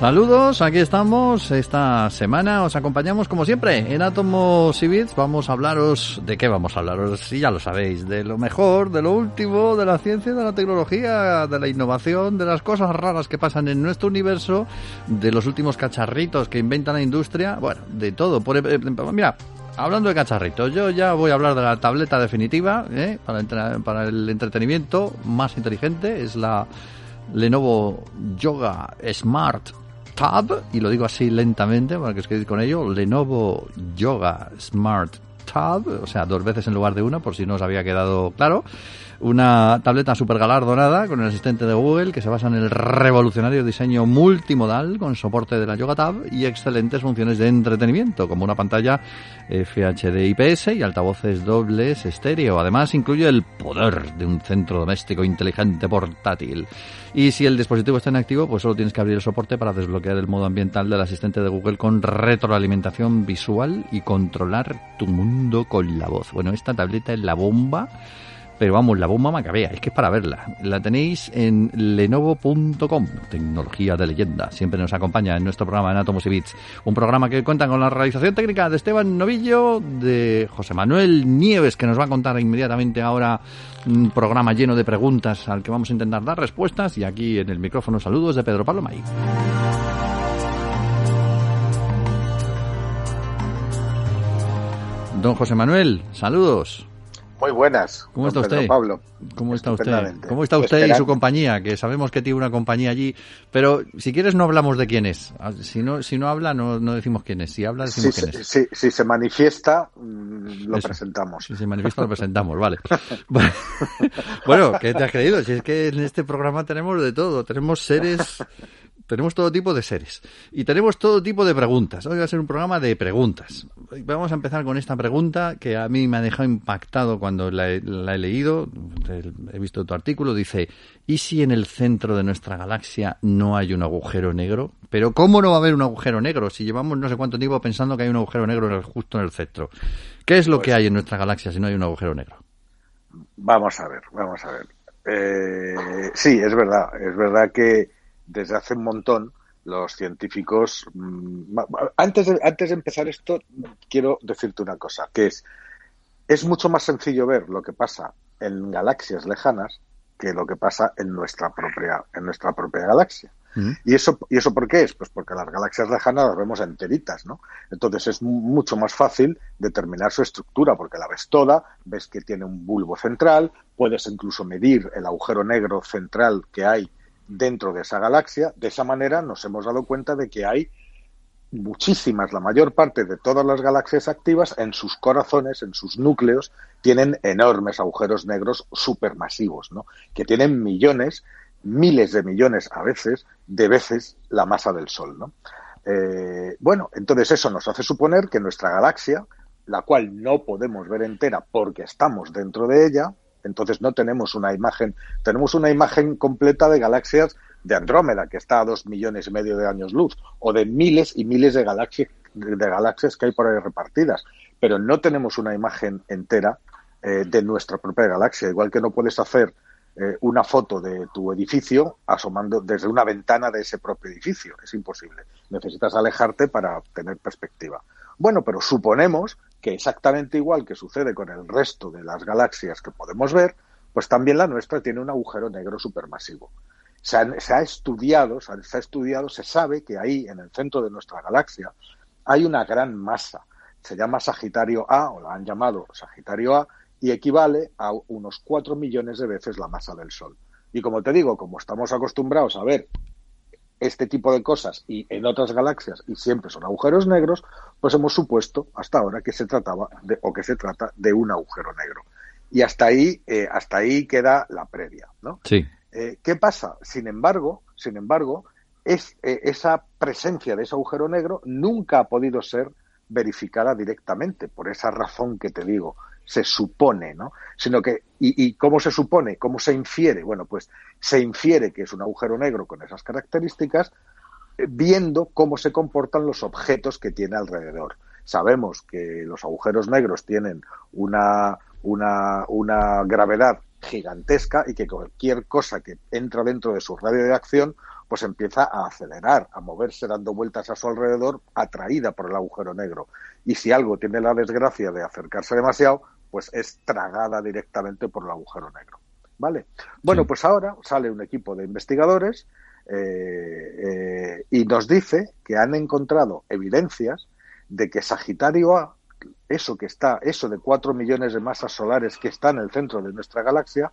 Saludos, aquí estamos. Esta semana os acompañamos como siempre en Átomos y Bits. Vamos a hablaros de qué vamos a hablaros, si ya lo sabéis, de lo mejor, de lo último, de la ciencia, de la tecnología, de la innovación, de las cosas raras que pasan en nuestro universo, de los últimos cacharritos que inventa la industria, bueno, de todo. Eh, mira, hablando de cacharritos, yo ya voy a hablar de la tableta definitiva ¿eh? para, para el entretenimiento más inteligente. Es la Lenovo Yoga Smart Tab, y lo digo así lentamente para que os quedéis con ello, Lenovo Yoga Smart Tab, o sea, dos veces en lugar de una, por si no os había quedado claro una tableta super galardonada con el asistente de Google que se basa en el revolucionario diseño multimodal con soporte de la Yoga Tab y excelentes funciones de entretenimiento como una pantalla FHD IPS y altavoces dobles estéreo. Además incluye el poder de un centro doméstico inteligente portátil. Y si el dispositivo está inactivo, pues solo tienes que abrir el soporte para desbloquear el modo ambiental del asistente de Google con retroalimentación visual y controlar tu mundo con la voz. Bueno, esta tableta es la bomba pero vamos, la bomba macabea, es que es para verla. La tenéis en lenovo.com, tecnología de leyenda. Siempre nos acompaña en nuestro programa en Atomos y Bits, un programa que cuenta con la realización técnica de Esteban Novillo, de José Manuel Nieves, que nos va a contar inmediatamente ahora un programa lleno de preguntas al que vamos a intentar dar respuestas. Y aquí en el micrófono saludos de Pedro Pablo May. Don José Manuel, saludos. Muy buenas. ¿Cómo está usted? Pablo. ¿Cómo está usted? ¿Cómo está usted y su compañía? Que sabemos que tiene una compañía allí, pero si quieres no hablamos de quién es. Ah, si no, si no habla, no, no decimos quién es. Si habla, decimos quién es. Si, se manifiesta, mm, lo presentamos. Si se manifiesta, lo presentamos, vale. bueno, ¿qué te has creído? Si es que en este programa tenemos de todo. Tenemos seres tenemos todo tipo de seres y tenemos todo tipo de preguntas. Hoy va a ser un programa de preguntas. Vamos a empezar con esta pregunta que a mí me ha dejado impactado cuando la he, leído. He visto tu artículo. Dice, ¿y si en el centro de nuestra galaxia no hay un agujero negro? Pero ¿cómo no va a haber un agujero negro si llevamos no sé cuánto tiempo pensando que hay un agujero negro justo en el centro? ¿Qué es lo que pues hay en nuestra galaxia si no hay un agujero negro? Vamos a ver, vamos a ver. Eh, sí, es verdad. Es verdad que desde hace un montón los científicos. Mm, antes de, antes de empezar esto, quiero decirte una cosa, que es, es mucho más sencillo ver lo que pasa en galaxias lejanas que lo que pasa en nuestra propia, en nuestra propia galaxia. ¿Y eso, ¿Y eso por qué es? Pues porque las galaxias lejanas las vemos enteritas, ¿no? Entonces es mucho más fácil determinar su estructura, porque la ves toda, ves que tiene un bulbo central, puedes incluso medir el agujero negro central que hay dentro de esa galaxia. De esa manera nos hemos dado cuenta de que hay muchísimas, la mayor parte de todas las galaxias activas, en sus corazones, en sus núcleos, tienen enormes agujeros negros supermasivos, ¿no? que tienen millones, miles de millones a veces, de veces la masa del Sol. ¿no? Eh, bueno, entonces eso nos hace suponer que nuestra galaxia, la cual no podemos ver entera porque estamos dentro de ella, entonces no tenemos una imagen, tenemos una imagen completa de galaxias de Andrómeda, que está a dos millones y medio de años luz, o de miles y miles de galaxias, de galaxias que hay por ahí repartidas, pero no tenemos una imagen entera eh, de nuestra propia galaxia, igual que no puedes hacer eh, una foto de tu edificio asomando desde una ventana de ese propio edificio, es imposible. Necesitas alejarte para tener perspectiva. Bueno, pero suponemos que exactamente igual que sucede con el resto de las galaxias que podemos ver, pues también la nuestra tiene un agujero negro supermasivo. Se, se ha estudiado, se ha estudiado, se sabe que ahí, en el centro de nuestra galaxia, hay una gran masa. Se llama Sagitario A, o la han llamado Sagitario A, y equivale a unos 4 millones de veces la masa del Sol. Y como te digo, como estamos acostumbrados a ver este tipo de cosas y en otras galaxias y siempre son agujeros negros, pues hemos supuesto hasta ahora que se trataba de, o que se trata de un agujero negro. Y hasta ahí, eh, hasta ahí queda la previa, ¿no? Sí. Eh, ¿Qué pasa? Sin embargo, sin embargo, es, eh, esa presencia de ese agujero negro nunca ha podido ser verificada directamente, por esa razón que te digo, se supone, ¿no? Sino que, y, ¿y, cómo se supone? ¿Cómo se infiere? Bueno, pues se infiere que es un agujero negro con esas características, eh, viendo cómo se comportan los objetos que tiene alrededor. Sabemos que los agujeros negros tienen una, una, una gravedad gigantesca y que cualquier cosa que entra dentro de su radio de acción pues empieza a acelerar, a moverse dando vueltas a su alrededor, atraída por el agujero negro. Y si algo tiene la desgracia de acercarse demasiado, pues es tragada directamente por el agujero negro. ¿Vale? Bueno, pues ahora sale un equipo de investigadores eh, eh, y nos dice que han encontrado evidencias de que Sagitario A, eso que está, eso de cuatro millones de masas solares que está en el centro de nuestra galaxia,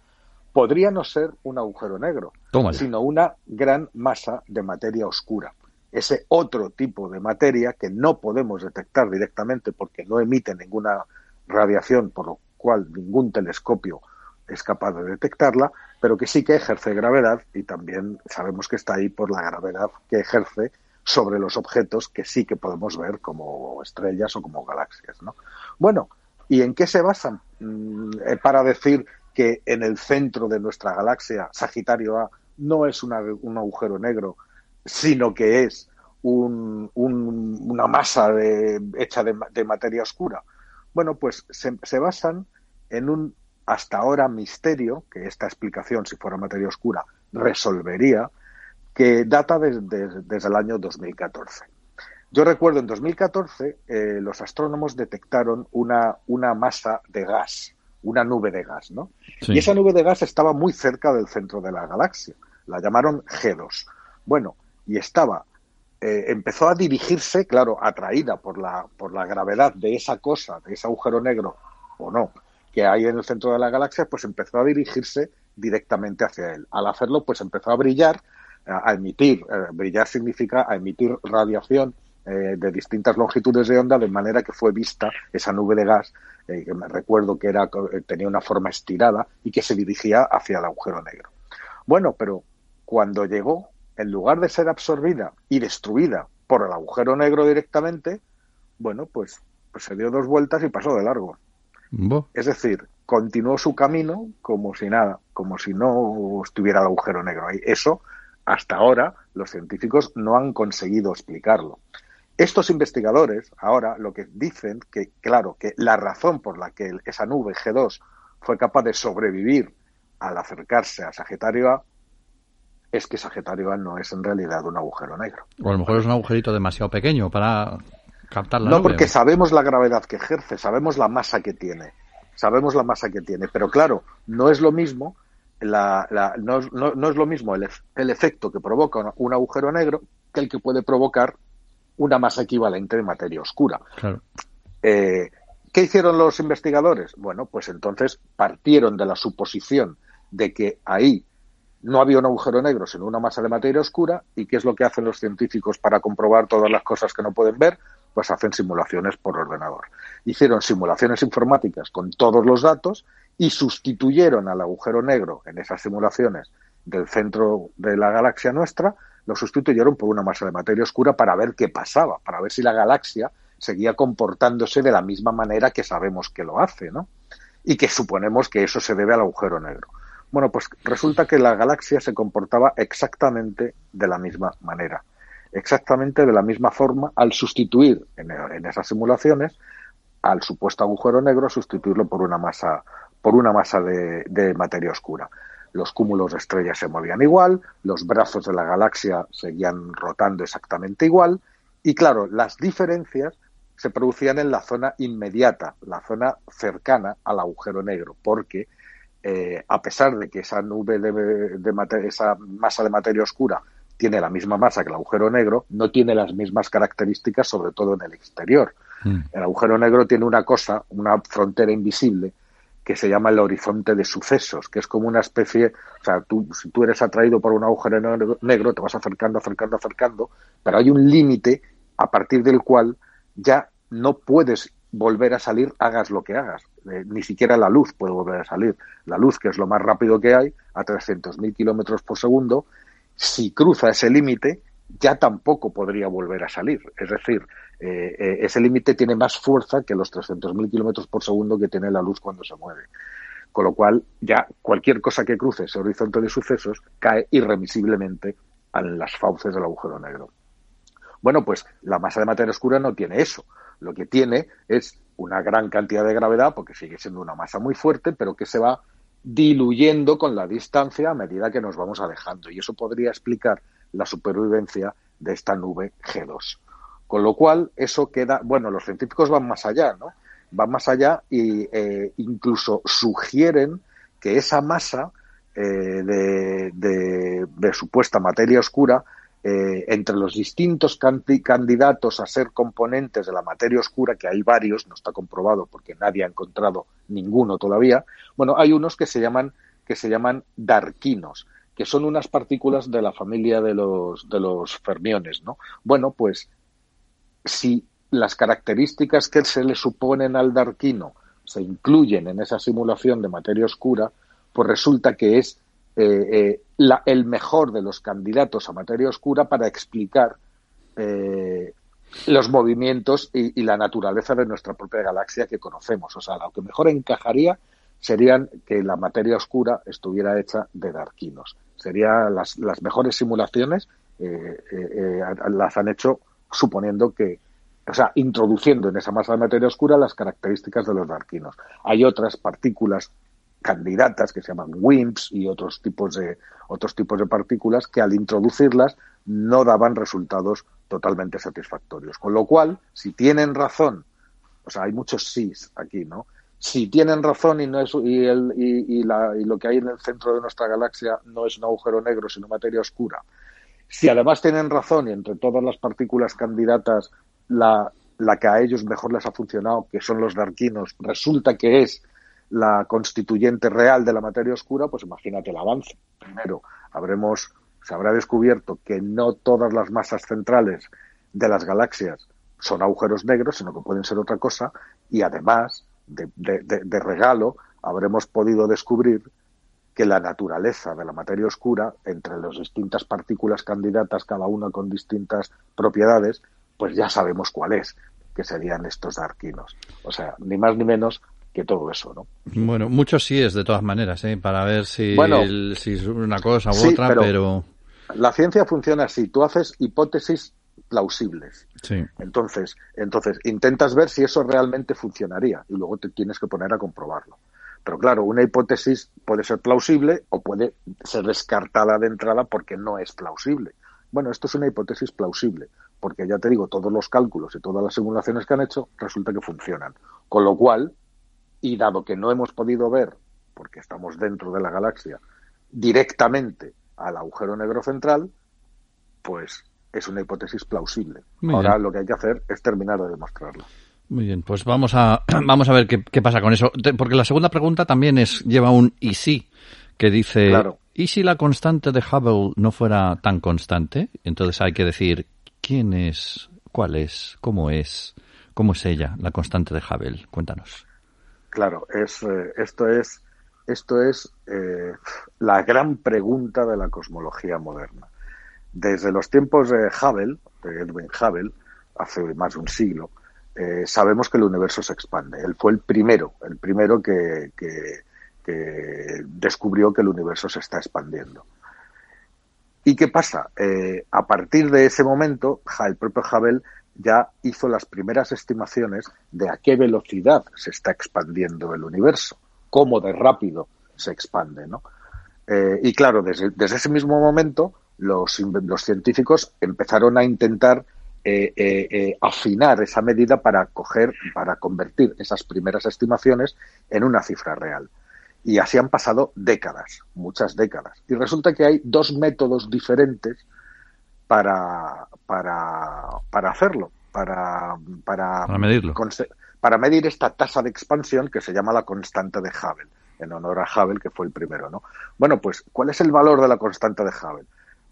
podría no ser un agujero negro, sino una gran masa de materia oscura. Ese otro tipo de materia que no podemos detectar directamente porque no emite ninguna radiación, por lo cual ningún telescopio es capaz de detectarla, pero que sí que ejerce gravedad y también sabemos que está ahí por la gravedad que ejerce sobre los objetos que sí que podemos ver como estrellas o como galaxias. ¿no? Bueno, ¿y en qué se basan mm, eh, para decir que en el centro de nuestra galaxia, Sagitario A, no es un agujero negro, sino que es una masa hecha de, materia oscura? Bueno, pues se basan en un hasta ahora misterio, que esta explicación, si fuera materia oscura, resolvería, que data desde el año 2014. Yo recuerdo en 2014 eh, los astrónomos detectaron una, una masa de gas, una nube de gas, ¿no? Y esa nube de gas estaba muy cerca del centro de la galaxia. La llamaron G2. Bueno, y estaba, eh, empezó a dirigirse, claro, atraída por la, por la gravedad de esa cosa, de ese agujero negro, o no, que hay en el centro de la galaxia, pues empezó a dirigirse directamente hacia él. Al hacerlo, pues empezó a brillar, a emitir, eh, brillar significa a emitir radiación eh, de distintas longitudes de onda, de manera que fue vista esa nube de gas, que me recuerdo que era, tenía una forma estirada y que se dirigía hacia el agujero negro. Bueno, pero cuando llegó, en lugar de ser absorbida y destruida por el agujero negro directamente, bueno, pues, pues se dio dos vueltas y pasó de largo. Es decir, continuó su camino como si nada, como si no estuviera el agujero negro ahí. Eso, hasta ahora, los científicos no han conseguido explicarlo. Estos investigadores ahora lo que dicen que, claro, que la razón por la que esa nube G2 fue capaz de sobrevivir al acercarse a Sagitario A es que Sagitario A no es en realidad un agujero negro. O a lo mejor es un agujerito demasiado pequeño para no, porque sabemos la gravedad que ejerce, sabemos la masa que tiene, sabemos la masa que tiene, pero claro, no es lo mismo la, no, es lo mismo el, efecto que provoca un agujero negro que el que puede provocar una masa equivalente de materia oscura. Eh, ¿Qué hicieron los investigadores? Bueno, pues entonces partieron de la suposición de que ahí no había un agujero negro, sino una masa de materia oscura. ¿Y qué es lo que hacen los científicos para comprobar todas las cosas que no pueden ver? pues hacen simulaciones por ordenador. Hicieron simulaciones informáticas con todos los datos y sustituyeron al agujero negro en esas simulaciones del centro de la galaxia nuestra, lo sustituyeron por una masa de materia oscura para ver qué pasaba, para ver si la galaxia seguía comportándose de la misma manera que sabemos que lo hace, ¿no? Y que suponemos que eso se debe al agujero negro. Bueno, pues resulta que la galaxia se comportaba exactamente de la misma manera exactamente de la misma forma al sustituir en, esas simulaciones al supuesto agujero negro, sustituirlo por una masa, por una masa de, materia oscura. Los cúmulos de estrellas se movían igual, los brazos de la galaxia seguían rotando exactamente igual, y claro, las diferencias se producían en la zona inmediata, la zona cercana al agujero negro, porque eh, a pesar de que esa nube de, de esa masa de materia oscura tiene la misma masa que el agujero negro, no tiene las mismas características, sobre todo en el exterior. Mm. El agujero negro tiene una cosa, una frontera invisible, que se llama el horizonte de sucesos, que es como una especie, o sea, tú, si tú eres atraído por un agujero negro, te vas acercando, acercando, acercando, pero hay un límite a partir del cual ya no puedes volver a salir, hagas lo que hagas. Ni siquiera la luz puede volver a salir. La luz, que es lo más rápido que hay, a 300.000 kilómetros por segundo, si cruza ese límite, ya tampoco podría volver a salir. Es decir, eh, eh, ese límite tiene más fuerza que los 300.000 kilómetros por segundo que tiene la luz cuando se mueve. Con lo cual, ya cualquier cosa que cruce ese horizonte de sucesos cae irremisiblemente en las fauces del agujero negro. Bueno, pues la masa de materia oscura no tiene eso. Lo que tiene es una gran cantidad de gravedad, porque sigue siendo una masa muy fuerte, pero que se va diluyendo con la distancia a medida que nos vamos alejando. Y eso podría explicar la supervivencia de esta nube G2. Con lo cual, eso queda, bueno, los científicos van más allá, ¿no? Van más allá eh, incluso sugieren que esa masa eh, de, de, supuesta materia oscura eh, entre los distintos candidatos a ser componentes de la materia oscura, que hay varios, no está comprobado porque nadie ha encontrado ninguno todavía, bueno, hay unos que se llaman, que se llaman darquinos, que son unas partículas de la familia de los, de los fermiones, ¿no? Bueno, pues si las características que se le suponen al darquino se incluyen en esa simulación de materia oscura, pues resulta que es eh, eh, la, el mejor de los candidatos a materia oscura para explicar eh, los movimientos y, la naturaleza de nuestra propia galaxia que conocemos. O sea, lo que mejor encajaría serían que la materia oscura estuviera hecha de darquinos. Serían las, las mejores simulaciones, las han hecho suponiendo que, o sea, introduciendo en esa masa de materia oscura las características de los darquinos. Hay otras partículas candidatas que se llaman WIMPs y otros tipos de otros tipos de partículas que al introducirlas no daban resultados totalmente satisfactorios. Con lo cual, si tienen razón, o sea, hay muchos sís aquí, ¿no? Si tienen razón y no es y, el, y, la, y lo que hay en el centro de nuestra galaxia no es un agujero negro, sino materia oscura. Si además tienen razón y entre todas las partículas candidatas la, la que a ellos mejor les ha funcionado, que son los darquinos, resulta que es la constituyente real de la materia oscura, pues imagínate el avance. Primero, habremos, se habrá descubierto que no todas las masas centrales de las galaxias son agujeros negros, sino que pueden ser otra cosa, y además, de, regalo, habremos podido descubrir que la naturaleza de la materia oscura, entre las distintas partículas candidatas, cada una con distintas propiedades, pues ya sabemos cuál es, que serían estos darquinos. O sea, ni más ni menos que todo eso, ¿no? Bueno, muchos sí es de todas maneras, ¿eh? para ver si, si es una cosa u otra, pero, La ciencia funciona así, tú haces hipótesis plausibles. Sí. Entonces, entonces, intentas ver si eso realmente funcionaría y luego te tienes que poner a comprobarlo. Pero claro, una hipótesis puede ser plausible o puede ser descartada de entrada porque no es plausible. Bueno, esto es una hipótesis plausible, porque ya te digo, todos los cálculos y todas las simulaciones que han hecho resulta que funcionan. Con lo cual, y dado que no hemos podido ver, porque estamos dentro de la galaxia, directamente al agujero negro central, pues es una hipótesis plausible. Ahora lo que hay que hacer es terminar de demostrarlo. Muy bien, pues vamos a, vamos a ver qué, pasa con eso. Porque la segunda pregunta también es lleva un y sí, que dice, ¿y si la constante de Hubble no fuera tan constante? Entonces hay que decir, ¿quién es? ¿Cuál es? ¿Cómo es? ¿Cómo es ella, la constante de Hubble? Cuéntanos. Claro, es, eh, esto es, esto es eh, la gran pregunta de la cosmología moderna. Desde los tiempos de Hubble, de Edwin Hubble, hace más de un siglo, eh, sabemos que el universo se expande. Él fue el primero, el primero que, que, descubrió que el universo se está expandiendo. ¿Y qué pasa? a partir de ese momento, el propio Hubble ya hizo las primeras estimaciones de a qué velocidad se está expandiendo el universo, cómo de rápido se expande, ¿no? Eh, y claro, desde, ese mismo momento los, los científicos empezaron a intentar eh, eh, afinar esa medida para coger, para convertir esas primeras estimaciones en una cifra real. Y así han pasado décadas, muchas décadas. Y resulta que hay dos métodos diferentes para, para, para hacerlo, para, para, medirlo. Para medir esta tasa de expansión que se llama la constante de Hubble, en honor a Hubble, que fue el primero, ¿no? Bueno, pues, ¿cuál es el valor de la constante de Hubble?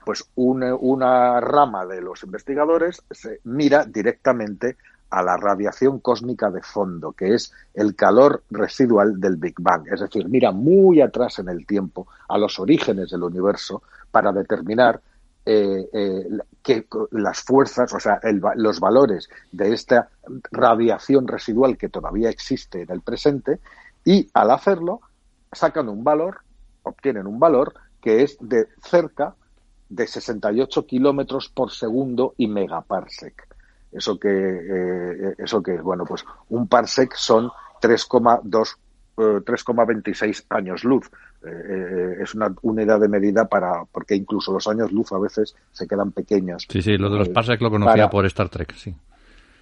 Pues una, una rama de los investigadores se mira directamente a la radiación cósmica de fondo, que es el calor residual del Big Bang. Es decir, mira muy atrás en el tiempo, a los orígenes del universo, para determinar eh, eh, que las fuerzas, o sea, los valores de esta radiación residual que todavía existe en el presente y al hacerlo sacan un valor, obtienen un valor que es de cerca de 68 kilómetros por segundo y megaparsec. Eso que, eh, eso que es, bueno, pues un parsec son 3,2 3,26 eh, años luz. Eh, eh, es una unidad de medida para, porque incluso los años luz a veces se quedan pequeños. Sí, sí, lo de los parsec lo conocía por Star Trek, sí.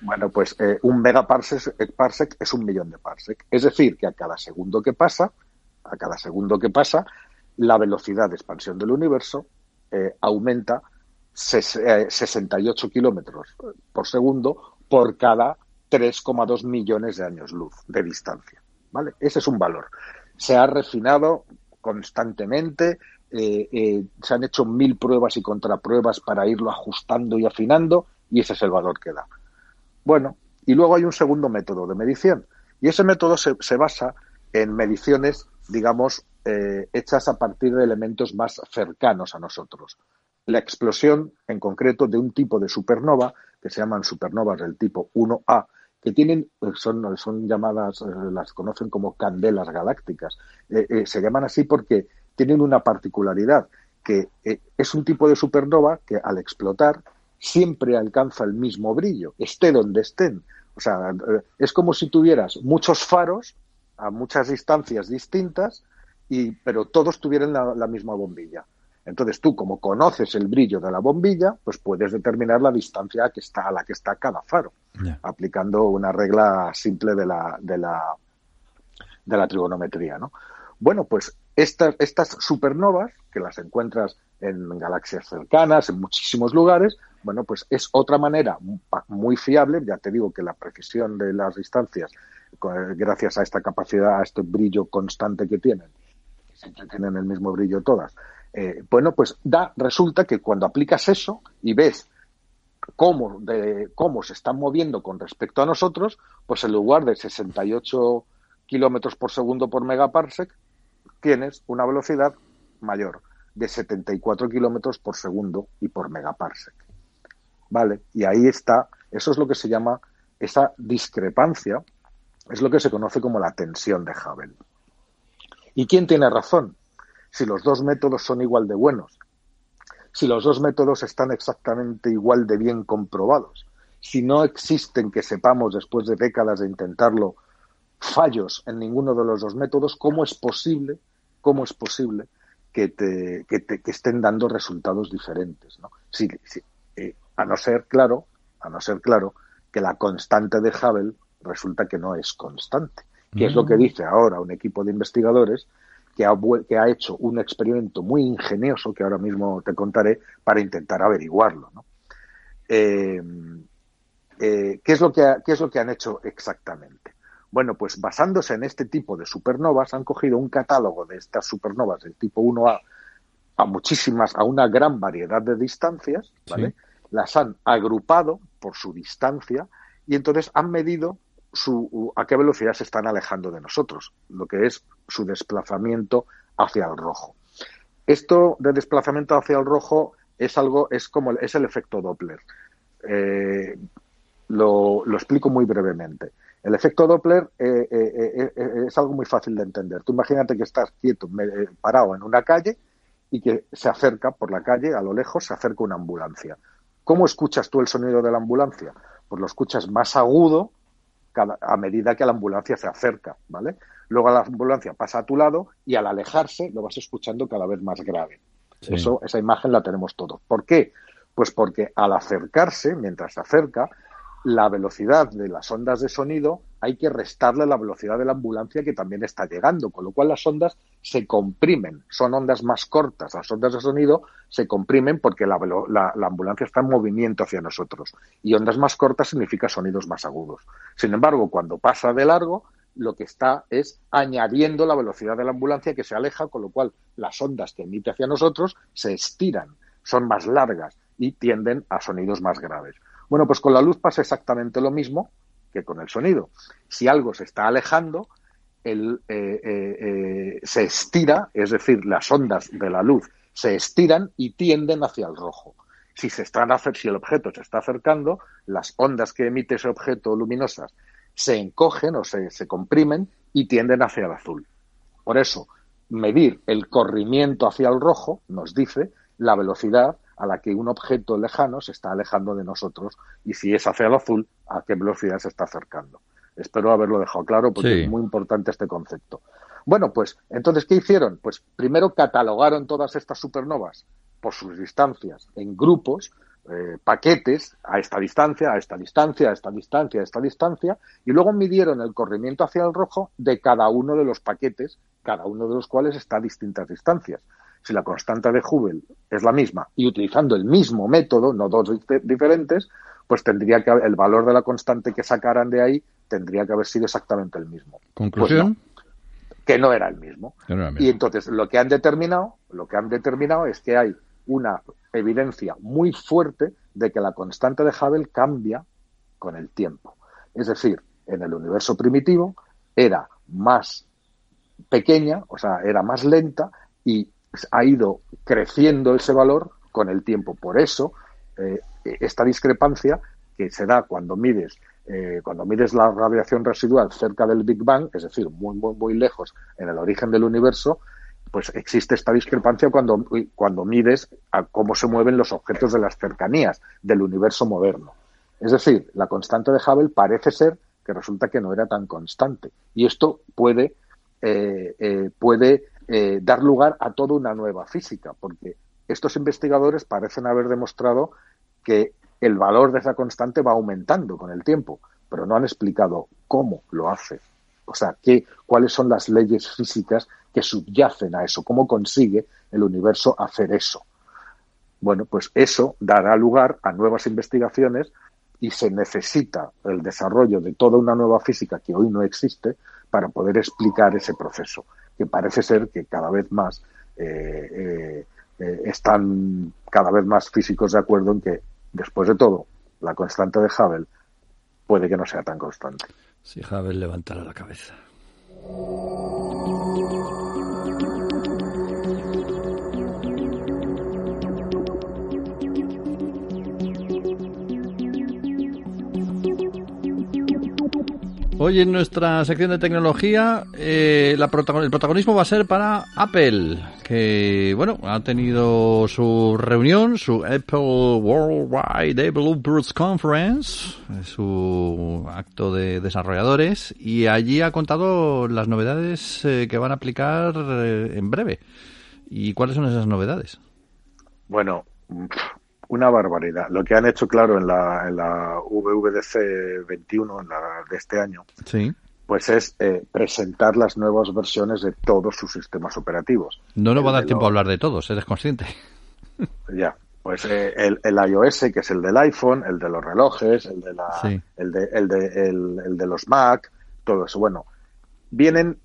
Bueno, pues un megaparsec parsec es un millón de parsec. Es decir, que a cada segundo que pasa, a cada segundo que pasa, la velocidad de expansión del universo aumenta 68 kilómetros por segundo por cada 3,2 millones de años luz de distancia. ¿Vale? Ese es un valor. Se ha refinado constantemente, eh, eh, se han hecho mil pruebas y contrapruebas para irlo ajustando y afinando y ese es el valor que da. Bueno, y luego hay un segundo método de medición y ese método se, basa en mediciones, digamos, eh, hechas a partir de elementos más cercanos a nosotros. La explosión, en concreto, de un tipo de supernova, que se llaman supernovas del tipo 1A, que tienen, eh, son, son llamadas, eh, las conocen como candelas galácticas. Eh, se llaman así porque tienen una particularidad, que es un tipo de supernova que al explotar siempre alcanza el mismo brillo, esté donde estén. O sea, es como si tuvieras muchos faros a muchas distancias distintas, y, pero todos tuvieran la misma bombilla. Entonces tú, como conoces el brillo de la bombilla, pues puedes determinar la distancia que está, a la que está cada faro, aplicando una regla simple de la, de la, de la trigonometría. ¿no? Bueno, pues estas, estas supernovas, que las encuentras en galaxias cercanas, en muchísimos lugares, bueno, pues es otra manera muy fiable, ya te digo que la precisión de las distancias, gracias a esta capacidad, a este brillo constante que tienen, siempre tienen el mismo brillo todas, eh, bueno, pues da, resulta que cuando aplicas eso y ves cómo, cómo se están moviendo con respecto a nosotros, pues en lugar de 68 kilómetros por segundo por megaparsec, tienes una velocidad mayor de 74 kilómetros por segundo y por megaparsec. ¿Vale? Y ahí está, eso es lo que se llama, esa discrepancia, es lo que se conoce como la tensión de Hubble. ¿Y quién tiene razón? Si los dos métodos son igual de buenos, si los dos métodos están exactamente igual de bien comprobados, si no existen, que sepamos después de décadas de intentarlo, fallos en ninguno de los dos métodos, ¿cómo es posible, cómo es posible que, te, que, te, que estén dando resultados diferentes? ¿no? Si, eh, a no ser claro, a no ser claro que la constante de Hubble resulta que no es constante, que es lo que mm. dice ahora un equipo de investigadores que ha, que ha hecho un experimento muy ingenioso que ahora mismo te contaré para intentar averiguarlo. Eh, eh, ¿qué, es lo que ¿Qué es lo que han hecho exactamente? Bueno, pues basándose en este tipo de supernovas, han cogido un catálogo de estas supernovas del tipo 1A a muchísimas, a una gran variedad de distancias, ¿vale? Las han agrupado por su distancia y entonces han medido su, a qué velocidad se están alejando de nosotros, lo que es su desplazamiento hacia el rojo. Esto de desplazamiento hacia el rojo es algo, es como es el efecto Doppler. Eh, lo, explico muy brevemente. El efecto Doppler eh, eh, es algo muy fácil de entender. Tú imagínate que estás quieto, parado en una calle y que se acerca por la calle, a lo lejos, se acerca una ambulancia. ¿Cómo escuchas tú el sonido de la ambulancia? Pues lo escuchas más agudo a medida que la ambulancia se acerca, ¿vale? Luego la ambulancia pasa a tu lado y al alejarse lo vas escuchando cada vez más grave. Eso, esa imagen la tenemos todos. ¿Por qué? Pues porque al acercarse, mientras se acerca, la velocidad de las ondas de sonido hay que restarle la velocidad de la ambulancia que también está llegando, con lo cual las ondas se comprimen, son ondas más cortas, las ondas de sonido se comprimen porque la, ambulancia está en movimiento hacia nosotros y ondas más cortas significa sonidos más agudos. Sin embargo, cuando pasa de largo, lo que está es añadiendo la velocidad de la ambulancia que se aleja, con lo cual las ondas que emite hacia nosotros se estiran, son más largas y tienden a sonidos más graves. Bueno, pues con la luz pasa exactamente lo mismo que con el sonido. Si algo se está alejando, el, eh, eh, eh, se estira, es decir, las ondas de la luz se estiran y tienden hacia el rojo. Si, se están, si el objeto se está acercando, las ondas que emite ese objeto luminosas se encogen o se, se comprimen y tienden hacia el azul. Por eso, medir el corrimiento hacia el rojo nos dice la velocidad a la que un objeto lejano se está alejando de nosotros y si es hacia el azul, a qué velocidad se está acercando. Espero haberlo dejado claro porque es muy importante este concepto. Bueno, pues entonces, ¿qué hicieron? Pues primero catalogaron todas estas supernovas por sus distancias en grupos, eh, paquetes a esta distancia, a esta distancia, a esta distancia, a esta distancia, y luego midieron el corrimiento hacia el rojo de cada uno de los paquetes, cada uno de los cuales está a distintas distancias. Si la constante de Hubble es la misma y utilizando el mismo método, no dos diferentes, pues tendría que el valor de la constante que sacaran de ahí tendría que haber sido exactamente el mismo. Conclusión. Pues que no era el mismo. Y entonces lo que han determinado, lo que han determinado es que hay una evidencia muy fuerte de que la constante de Hubble cambia con el tiempo. Es decir, en el universo primitivo era más pequeña, o sea, era más lenta y ha ido creciendo ese valor con el tiempo. Por eso, eh, esta discrepancia que se da cuando mides eh, cuando mides la radiación residual cerca del Big Bang, es decir, muy, muy, muy lejos en el origen del universo, pues existe esta discrepancia cuando, cuando mides a cómo se mueven los objetos de las cercanías del universo moderno. Es decir, la constante de Hubble parece ser que resulta que no era tan constante. Y esto puede, eh, eh, puede eh, dar lugar a toda una nueva física, porque estos investigadores parecen haber demostrado que el valor de esa constante va aumentando con el tiempo, pero no han explicado cómo lo hace. O sea, qué, cuáles son las leyes físicas que subyacen a eso, cómo consigue el universo hacer eso. Bueno, pues eso dará lugar a nuevas investigaciones y se necesita el desarrollo de toda una nueva física que hoy no existe para poder explicar ese proceso, que parece ser que cada vez más eh, eh, eh, están cada vez más físicos de acuerdo en que, después de todo, la constante de Hubble puede que no sea tan constante. Si Hubble levantara la cabeza. Hoy en nuestra sección de tecnología eh, el protagonismo va a ser para Apple, que bueno ha tenido su reunión, su Apple Worldwide Developers Conference, su acto de desarrolladores, y allí ha contado las novedades eh, que van a aplicar eh, en breve. ¿Y cuáles son esas novedades? Bueno, una barbaridad. Lo que han hecho, claro, en la, en la VVDC 21 en la, de este año, sí. pues es eh, presentar las nuevas versiones de todos sus sistemas operativos. No nos va a dar tiempo a hablar de todos, eres consciente. Ya, pues eh, el, el, iOS, que es el del iPhone, el de los relojes, el de, la, el, de, el, de, el de los Mac, todo eso. Bueno, vienen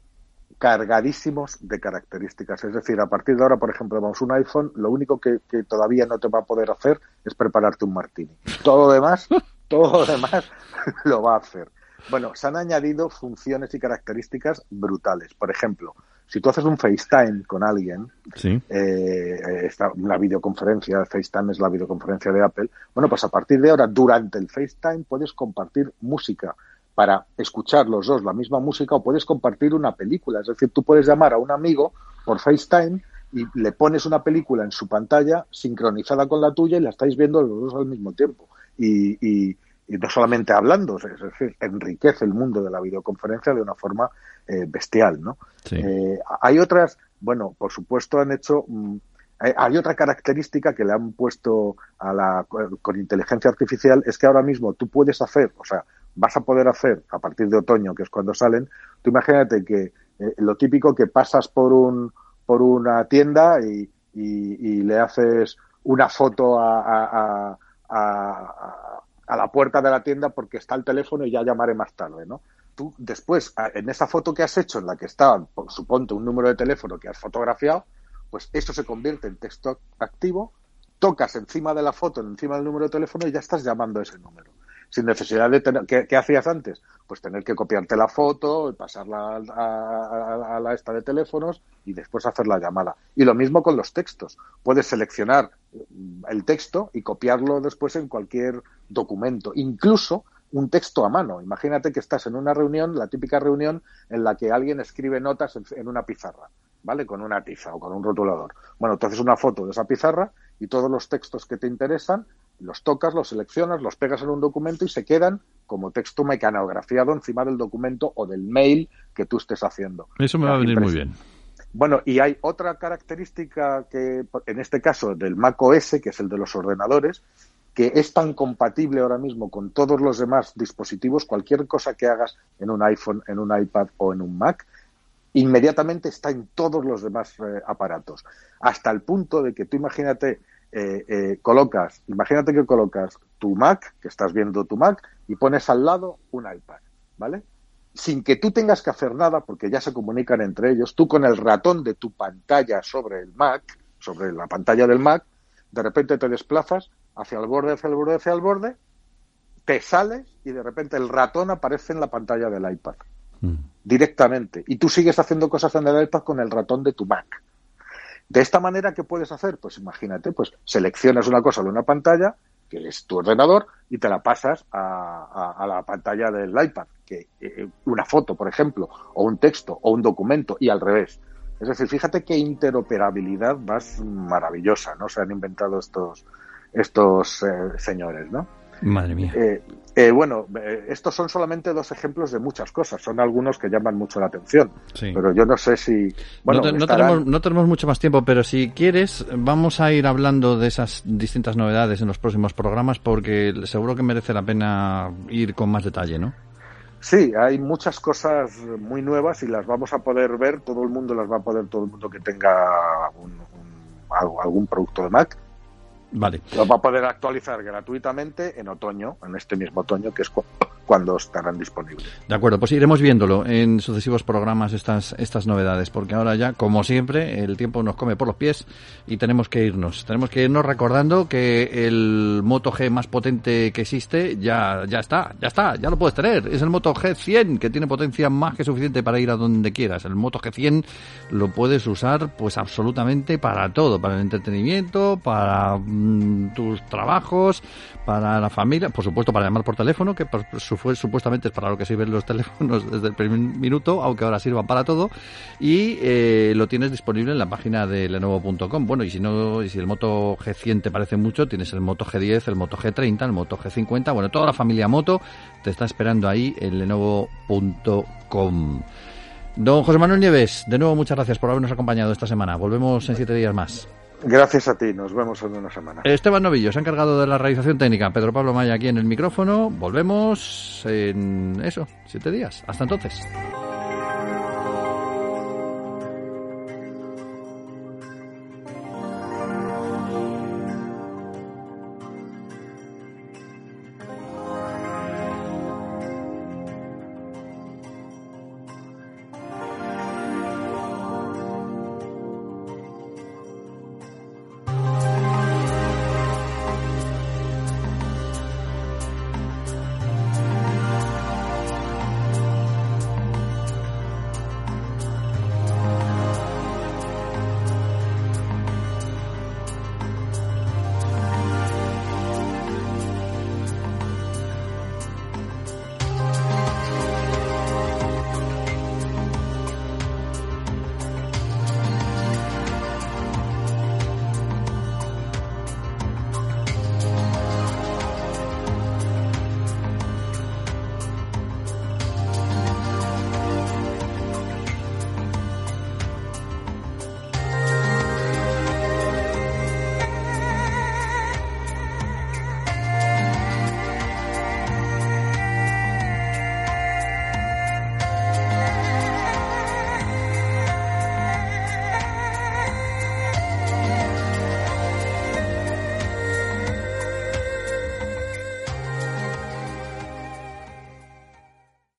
cargadísimos de características. Es decir, a partir de ahora, por ejemplo, vamos un iPhone, lo único que, todavía no te va a poder hacer es prepararte un martini. Todo lo demás, todo lo demás lo va a hacer. Bueno, se han añadido funciones y características brutales. Por ejemplo, si tú haces un FaceTime con alguien, sí. eh, la videoconferencia, FaceTime es la videoconferencia de Apple, bueno, pues a partir de ahora, durante el FaceTime, puedes compartir música para escuchar los dos la misma música o puedes compartir una película. Es decir, tú puedes llamar a un amigo por FaceTime y le pones una película en su pantalla sincronizada con la tuya y la estáis viendo los dos al mismo tiempo. Y, no solamente hablando, es decir, enriquece el mundo de la videoconferencia de una forma eh, bestial, ¿no? Eh, hay otras, bueno, por supuesto han hecho... Mm, hay otra característica que le han puesto a la, con inteligencia artificial, es que ahora mismo tú puedes hacer, o sea, vas a poder hacer a partir de otoño, que es cuando salen, tú imagínate que eh, lo típico que pasas por un por una tienda y, le haces una foto a, a, a, a, la puerta de la tienda porque está el teléfono y ya llamaré más tarde, ¿no? Tú después, en esa foto que has hecho en la que está, suponte, un número de teléfono que has fotografiado, pues eso se convierte en texto activo, tocas encima de la foto, encima del número de teléfono y ya estás llamando a ese número sin necesidad de tener. ¿Qué, hacías antes? Pues tener que copiarte la foto, pasarla a, la esta de teléfonos y después hacer la llamada. Y lo mismo con los textos. Puedes seleccionar el texto y copiarlo después en cualquier documento, incluso un texto a mano. Imagínate que estás en una reunión, la típica reunión en la que alguien escribe notas en, en una pizarra. ¿vale? Con una tiza o con un rotulador. Bueno, tú haces una foto de esa pizarra y todos los textos que te interesan los tocas, los seleccionas, los pegas en un documento y se quedan como texto mecanografiado encima del documento o del mail que tú estés haciendo. Eso me va a venir muy bien. Bueno, y hay otra característica que, en este caso, del Mac OS, que es el de los ordenadores, que es tan compatible ahora mismo con todos los demás dispositivos, cualquier cosa que hagas en un iPhone, en un iPad o en un Mac, inmediatamente está en todos los demás eh, aparatos. Hasta el punto de que tú imagínate, eh, eh, colocas, imagínate que colocas tu Mac, que estás viendo tu Mac, y pones al lado un iPad, ¿vale? Sin que tú tengas que hacer nada, porque ya se comunican entre ellos, tú con el ratón de tu pantalla sobre el Mac, sobre la pantalla del Mac, de repente te desplazas hacia el borde, hacia el borde, hacia el borde, te sales y de repente el ratón aparece en la pantalla del iPad. Mm. Directamente. Y tú sigues haciendo cosas en el iPad con el ratón de tu Mac. De esta manera, ¿qué puedes hacer? Pues imagínate, pues seleccionas una cosa de una pantalla, que es tu ordenador, y te la pasas a, la pantalla del iPad, que eh, una foto, por ejemplo, o un texto, o un documento, y al revés. Es decir, fíjate qué interoperabilidad más maravillosa, ¿no? Se han inventado estos, estos eh, señores, ¿no? Madre mía. Eh, eh, bueno, estos son solamente dos ejemplos de muchas cosas. Son algunos que llaman mucho la atención. Pero yo no sé si. Bueno, no, tenemos, no, tenemos, mucho más tiempo, pero si quieres, vamos a ir hablando de esas distintas novedades en los próximos programas porque seguro que merece la pena ir con más detalle, ¿no? Sí, hay muchas cosas muy nuevas y las vamos a poder ver. Todo el mundo las va a poder, todo el mundo que tenga algún producto de Mac Vale. Lo va a poder actualizar gratuitamente en otoño, en este mismo otoño, que es cuando estarán disponibles. De acuerdo, pues iremos viéndolo en sucesivos programas estas, estas novedades, porque ahora ya, como siempre, el tiempo nos come por los pies y tenemos que irnos. Tenemos que irnos recordando que el Moto G más potente que existe ya, ya está, ya está, ya lo puedes tener. Es el Moto G100, que tiene potencia más que suficiente para ir a donde quieras. El Moto G100 lo puedes usar pues absolutamente para todo, para el entretenimiento, para mm, tus trabajos, para la familia, por supuesto para llamar por teléfono, que por su fue supuestamente es para lo que sirven los teléfonos desde el primer minuto, aunque ahora sirvan para todo, y eh, lo tienes disponible en la página de lenovo.com. Bueno, y si no, y si el Moto G100 te parece mucho, tienes el Moto G10, el Moto G30, el Moto G50, bueno, toda la familia Moto te está esperando ahí en lenovo.com. Don José Manuel Nieves, de nuevo muchas gracias por habernos acompañado esta semana. Volvemos en siete días más. Gracias a ti, nos vemos en una semana. Esteban Novillo se ha encargado de la realización técnica, Pedro Pablo Maya aquí en el micrófono. Volvemos en eso, siete días. Hasta entonces.